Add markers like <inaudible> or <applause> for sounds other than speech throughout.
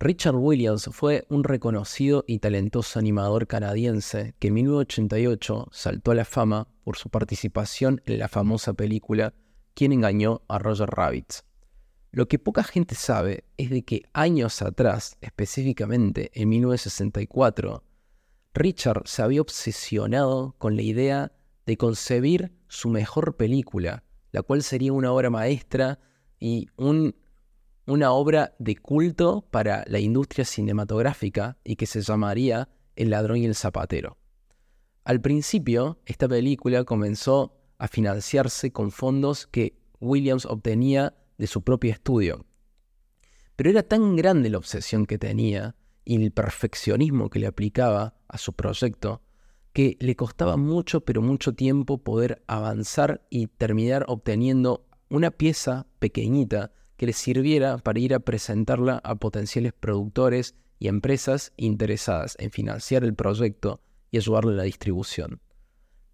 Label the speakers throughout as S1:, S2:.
S1: Richard Williams fue un reconocido y talentoso animador canadiense que en 1988 saltó a la fama por su participación en la famosa película ¿Quién engañó a Roger Rabbit? Lo que poca gente sabe es de que años atrás, específicamente en 1964, Richard se había obsesionado con la idea de concebir su mejor película, la cual sería una obra maestra y un una obra de culto para la industria cinematográfica y que se llamaría El ladrón y el zapatero. Al principio, esta película comenzó a financiarse con fondos que Williams obtenía de su propio estudio. Pero era tan grande la obsesión que tenía y el perfeccionismo que le aplicaba a su proyecto que le costaba mucho pero mucho tiempo poder avanzar y terminar obteniendo una pieza pequeñita que les sirviera para ir a presentarla a potenciales productores y empresas interesadas en financiar el proyecto y ayudarle a la distribución.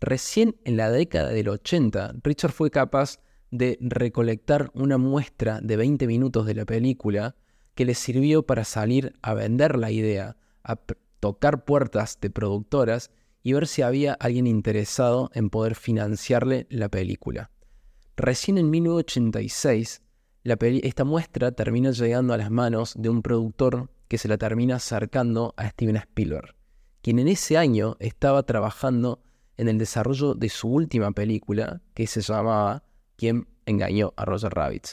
S1: Recién en la década del 80, Richard fue capaz de recolectar una muestra de 20 minutos de la película que le sirvió para salir a vender la idea, a tocar puertas de productoras y ver si había alguien interesado en poder financiarle la película. Recién en 1986, esta muestra termina llegando a las manos de un productor que se la termina acercando a Steven Spielberg, quien en ese año estaba trabajando en el desarrollo de su última película, que se llamaba ¿Quién engañó a Roger Rabbit?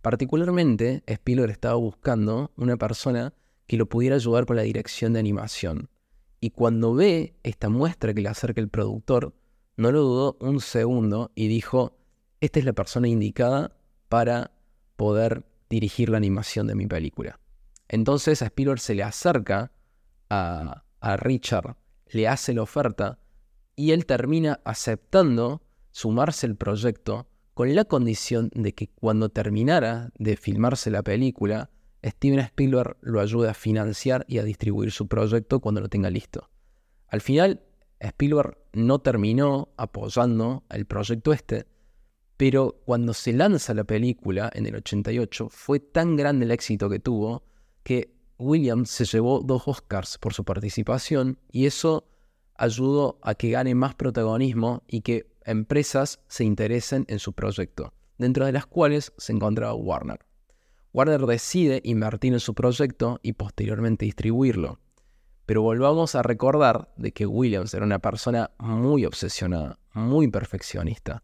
S1: Particularmente, Spielberg estaba buscando una persona que lo pudiera ayudar con la dirección de animación. Y cuando ve esta muestra que le acerca el productor, no lo dudó un segundo y dijo, esta es la persona indicada para poder dirigir la animación de mi película. Entonces a Spielberg se le acerca a, Richard, le hace la oferta y él termina aceptando sumarse al proyecto con la condición de que cuando terminara de filmarse la película, Steven Spielberg lo ayude a financiar y a distribuir su proyecto cuando lo tenga listo. Al final, Spielberg no terminó apoyando el proyecto este, pero cuando se lanza la película en el 88, fue tan grande el éxito que tuvo que Williams se llevó dos Oscars por su participación y eso ayudó a que gane más protagonismo y que empresas se interesen en su proyecto, dentro de las cuales se encontraba Warner. Warner decide invertir en su proyecto y posteriormente distribuirlo. Pero volvamos a recordar de que Williams era una persona muy obsesionada, muy perfeccionista.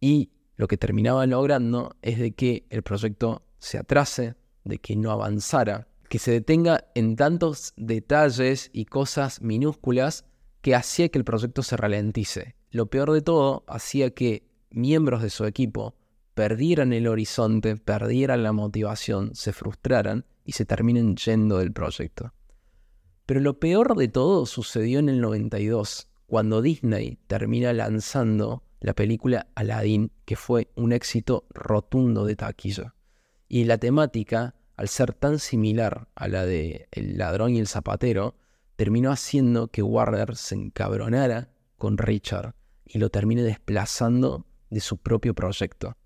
S1: Y lo que terminaba logrando es de que el proyecto se atrase, de que no avanzara, que se detenga en tantos detalles y cosas minúsculas que hacía que el proyecto se ralentice. Lo peor de todo, hacía que miembros de su equipo perdieran el horizonte, perdieran la motivación, se frustraran y se terminen yendo del proyecto. Pero lo peor de todo sucedió en el 92, cuando Disney termina lanzando la película Aladdin, que fue un éxito rotundo de taquilla. Y la temática, al ser tan similar a la de El ladrón y el zapatero, terminó haciendo que Warner se encabronara con Richard y lo termine desplazando de su propio proyecto.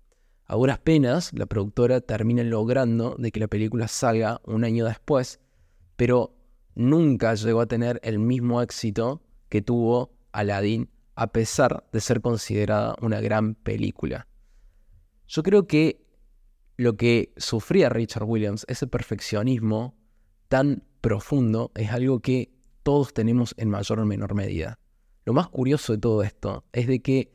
S1: A duras penas, la productora termina logrando de que la película salga un año después, pero nunca llegó a tener el mismo éxito que tuvo Aladdin a pesar de ser considerada una gran película. Yo creo que lo que sufría Richard Williams, ese perfeccionismo tan profundo, es algo que todos tenemos en mayor o menor medida. Lo más curioso de todo esto es de que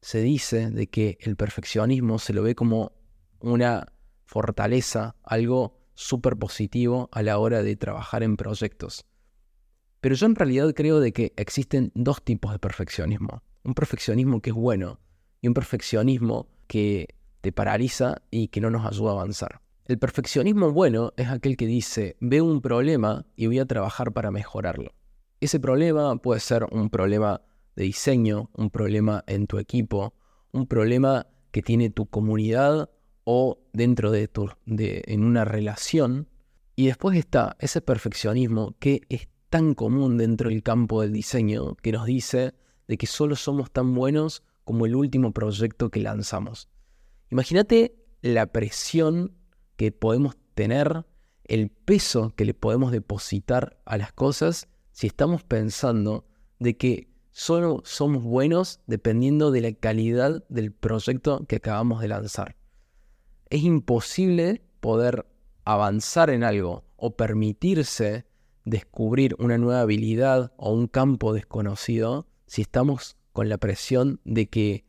S1: se dice de que el perfeccionismo se lo ve como una fortaleza, algo súper positivo a la hora de trabajar en proyectos. Pero yo en realidad creo de que existen dos tipos de perfeccionismo. Un perfeccionismo que es bueno y un perfeccionismo que te paraliza y que no nos ayuda a avanzar. El perfeccionismo bueno es aquel que dice, veo un problema y voy a trabajar para mejorarlo. Ese problema puede ser un problema de diseño, un problema en tu equipo, un problema que tiene tu comunidad o dentro de tu de, en una relación. Y después está ese perfeccionismo que es tan común dentro del campo del diseño que nos dice de que solo somos tan buenos como el último proyecto que lanzamos. Imagínate la presión que podemos tener el peso que le podemos depositar a las cosas si estamos pensando de que solo somos buenos dependiendo de la calidad del proyecto que acabamos de lanzar. Es imposible poder avanzar en algo o permitirse descubrir una nueva habilidad o un campo desconocido si estamos con la presión de que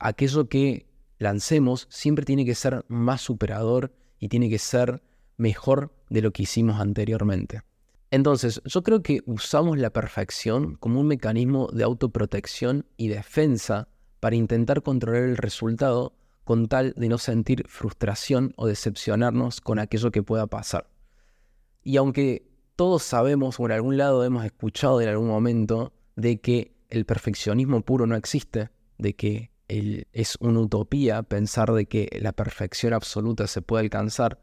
S1: aquello que lancemos siempre tiene que ser más superador y tiene que ser mejor de lo que hicimos anteriormente. Entonces, yo creo que usamos la perfección como un mecanismo de autoprotección y defensa para intentar controlar el resultado con tal de no sentir frustración o decepcionarnos con aquello que pueda pasar. Y aunque todos sabemos o en algún lado hemos escuchado en algún momento de que el perfeccionismo puro no existe, de que es una utopía pensar de que la perfección absoluta se puede alcanzar,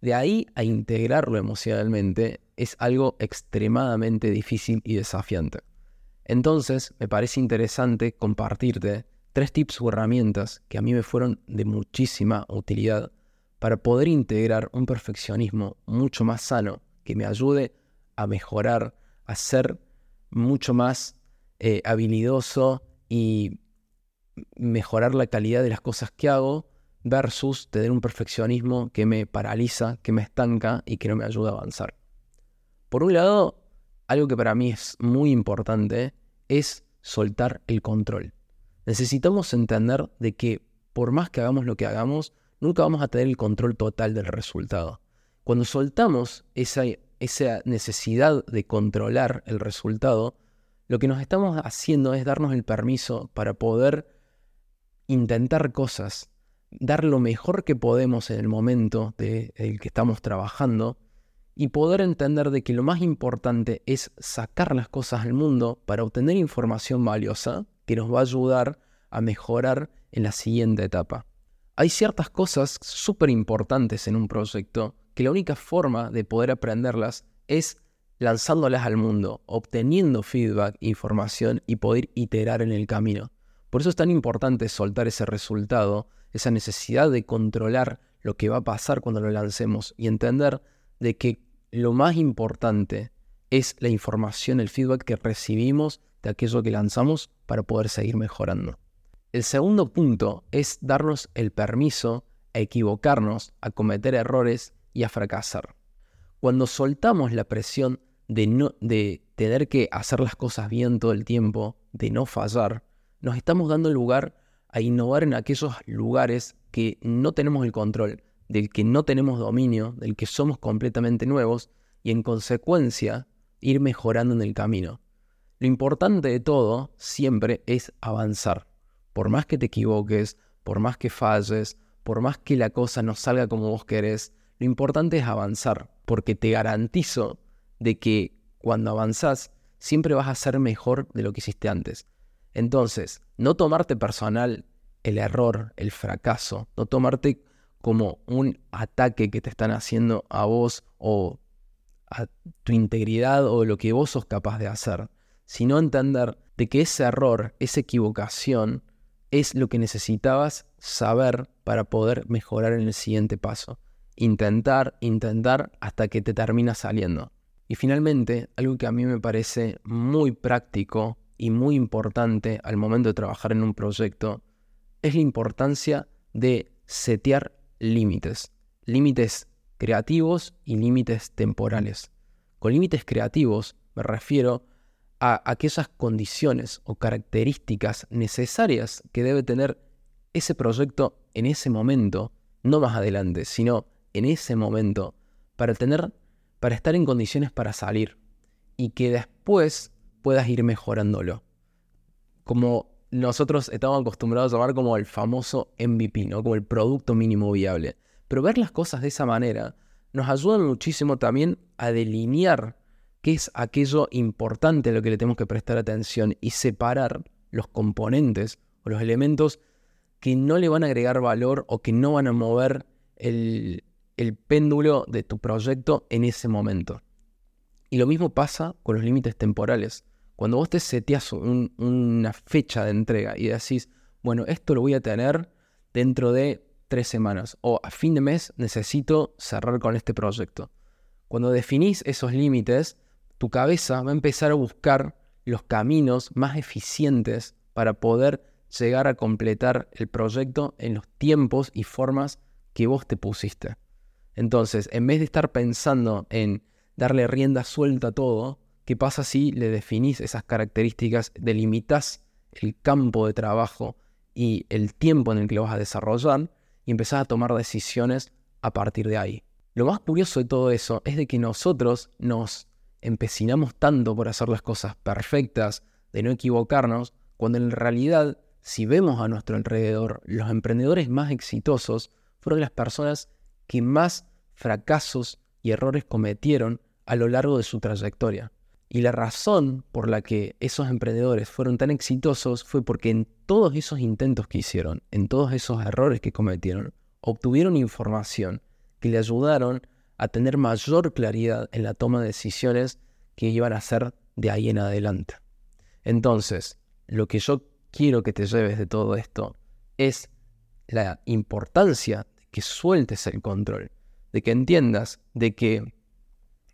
S1: de ahí a integrarlo emocionalmente es algo extremadamente difícil y desafiante. Entonces, me parece interesante compartirte tres tips o herramientas que a mí me fueron de muchísima utilidad para poder integrar un perfeccionismo mucho más sano que me ayude a mejorar, a ser mucho más eh, habilidoso y mejorar la calidad de las cosas que hago versus tener un perfeccionismo que me paraliza, que me estanca y que no me ayuda a avanzar. Por un lado, algo que para mí es muy importante es soltar el control. Necesitamos entender de que por más que hagamos lo que hagamos, nunca vamos a tener el control total del resultado. Cuando soltamos esa, esa necesidad de controlar el resultado, lo que nos estamos haciendo es darnos el permiso para poder intentar cosas dar lo mejor que podemos en el momento de, el que estamos trabajando y poder entender de que lo más importante es sacar las cosas al mundo para obtener información valiosa que nos va a ayudar a mejorar en la siguiente etapa. Hay ciertas cosas súper importantes en un proyecto que la única forma de poder aprenderlas es lanzándolas al mundo, obteniendo feedback, información y poder iterar en el camino. Por eso es tan importante soltar ese resultado esa necesidad de controlar lo que va a pasar cuando lo lancemos y entender de que lo más importante es la información, el feedback que recibimos de aquello que lanzamos para poder seguir mejorando. El segundo punto es darnos el permiso a equivocarnos, a cometer errores y a fracasar. Cuando soltamos la presión de, no, de tener que hacer las cosas bien todo el tiempo, de no fallar, nos estamos dando lugar a innovar en aquellos lugares que no tenemos el control, del que no tenemos dominio, del que somos completamente nuevos y en consecuencia ir mejorando en el camino. Lo importante de todo siempre es avanzar. Por más que te equivoques, por más que falles, por más que la cosa no salga como vos querés, lo importante es avanzar, porque te garantizo de que cuando avanzás siempre vas a ser mejor de lo que hiciste antes. Entonces, no tomarte personal el error, el fracaso, no tomarte como un ataque que te están haciendo a vos o a tu integridad o lo que vos sos capaz de hacer, sino entender de que ese error, esa equivocación, es lo que necesitabas saber para poder mejorar en el siguiente paso. Intentar, intentar hasta que te termina saliendo. Y finalmente, algo que a mí me parece muy práctico y muy importante al momento de trabajar en un proyecto es la importancia de setear límites. Límites creativos y límites temporales. Con límites creativos me refiero a aquellas condiciones o características necesarias que debe tener ese proyecto en ese momento, no más adelante, sino en ese momento, para tener, para estar en condiciones para salir y que después puedas ir mejorándolo. Como nosotros estamos acostumbrados a llamar como el famoso MVP, ¿no? Como el producto mínimo viable. Pero ver las cosas de esa manera nos ayuda muchísimo también a delinear qué es aquello importante a lo que le tenemos que prestar atención y separar los componentes o los elementos que no le van a agregar valor o que no van a mover el, el péndulo de tu proyecto en ese momento. Y lo mismo pasa con los límites temporales. Cuando vos te seteas una fecha de entrega y decís, bueno, esto lo voy a tener dentro de tres semanas o a fin de mes necesito cerrar con este proyecto. Cuando definís esos límites, tu cabeza va a empezar a buscar los caminos más eficientes para poder llegar a completar el proyecto en los tiempos y formas que vos te pusiste. Entonces, en vez de estar pensando en darle rienda suelta a todo, ¿qué pasa si le definís esas características, delimitas el campo de trabajo y el tiempo en el que lo vas a desarrollar y empezás a tomar decisiones a partir de ahí? Lo más curioso de todo eso es de que nosotros nos empecinamos tanto por hacer las cosas perfectas, de no equivocarnos, cuando en realidad, si vemos a nuestro alrededor, los emprendedores más exitosos fueron las personas que más fracasos y errores cometieron a lo largo de su trayectoria. Y la razón por la que esos emprendedores fueron tan exitosos fue porque en todos esos intentos que hicieron, en todos esos errores que cometieron, obtuvieron información que le ayudaron a tener mayor claridad en la toma de decisiones que iban a hacer de ahí en adelante. Entonces, lo que yo quiero que te lleves de todo esto es la importancia que sueltes el control, de que entiendas de que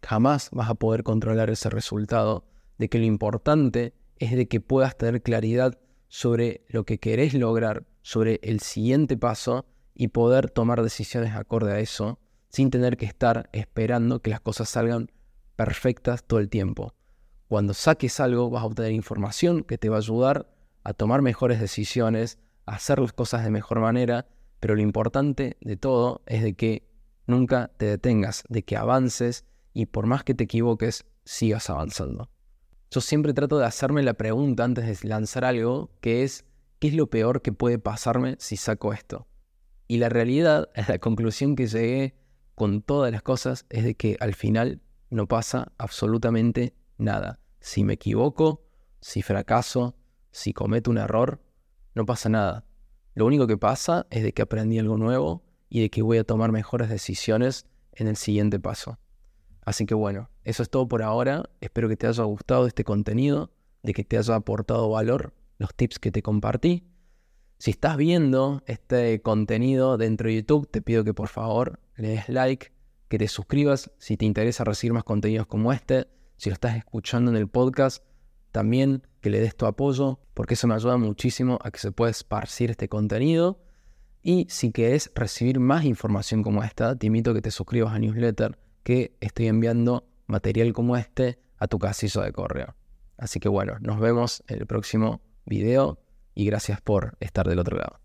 S1: jamás vas a poder controlar ese resultado, de que lo importante es de que puedas tener claridad sobre lo que querés lograr, sobre el siguiente paso y poder tomar decisiones acorde a eso sin tener que estar esperando que las cosas salgan perfectas todo el tiempo. Cuando saques algo vas a obtener información que te va a ayudar a tomar mejores decisiones, a hacer las cosas de mejor manera, pero lo importante de todo es de que nunca te detengas, de que avances y por más que te equivoques, sigas avanzando. Yo siempre trato de hacerme la pregunta antes de lanzar algo, que es, ¿qué es lo peor que puede pasarme si saco esto? Y la realidad, <laughs> la conclusión que llegué con todas las cosas es de que al final no pasa absolutamente nada. Si me equivoco, si fracaso, si cometo un error, no pasa nada. Lo único que pasa es de que aprendí algo nuevo y de que voy a tomar mejores decisiones en el siguiente paso. Así que bueno, eso es todo por ahora. Espero que te haya gustado este contenido, de que te haya aportado valor los tips que te compartí. Si estás viendo este contenido dentro de YouTube, te pido que por favor le des like, que te suscribas si te interesa recibir más contenidos como este. Si lo estás escuchando en el podcast, también que le des tu apoyo, porque eso me ayuda muchísimo a que se pueda esparcir este contenido. Y si querés recibir más información como esta, te invito a que te suscribas a newsletter, que estoy enviando material como este a tu casillo de correo. Así que bueno, nos vemos en el próximo video y gracias por estar del otro lado.